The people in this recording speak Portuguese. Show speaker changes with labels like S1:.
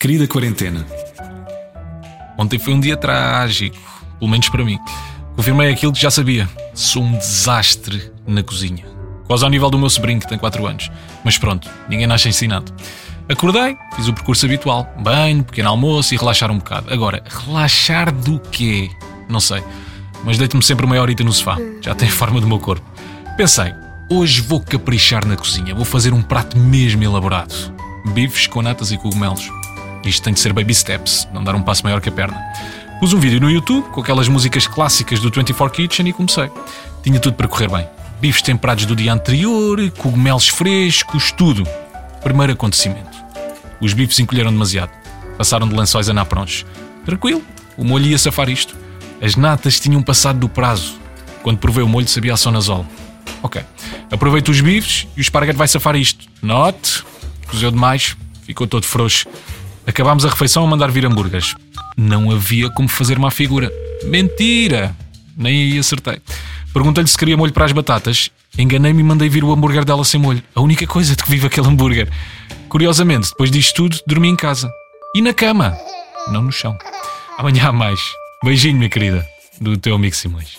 S1: Querida quarentena, ontem foi um dia trágico, pelo menos para mim. Confirmei aquilo que já sabia. Sou um desastre na cozinha. Quase ao nível do meu sobrinho, que tem 4 anos. Mas pronto, ninguém nasce ensinado. Acordei, fiz o percurso habitual: banho, pequeno almoço e relaxar um bocado. Agora, relaxar do quê? Não sei. Mas deito-me sempre meia horita no sofá. Já tem a forma do meu corpo. Pensei, hoje vou caprichar na cozinha. Vou fazer um prato mesmo elaborado. Bifes com natas e cogumelos. Isto tem de ser baby steps, não dar um passo maior que a perna. Pus um vídeo no YouTube com aquelas músicas clássicas do 24 Kitchen e comecei. Tinha tudo para correr bem. Bifes temperados do dia anterior, cogumelos frescos, tudo. Primeiro acontecimento. Os bifes encolheram demasiado. Passaram de lençóis a naprons. Tranquilo, o molho ia safar isto. As natas tinham passado do prazo. Quando provei o molho sabia a sonazol. Ok. Aproveito os bifes e o esparguete vai safar isto. Note, cozeu demais, ficou todo frouxo. Acabámos a refeição a mandar vir hambúrgueres. Não havia como fazer uma figura. Mentira! Nem aí acertei. Perguntei-lhe se queria molho para as batatas. Enganei-me e mandei vir o hambúrguer dela sem molho. A única coisa de que vive aquele hambúrguer. Curiosamente, depois disto tudo, dormi em casa. E na cama. Não no chão. Amanhã há mais. Beijinho, minha querida. Do teu amigo Simões.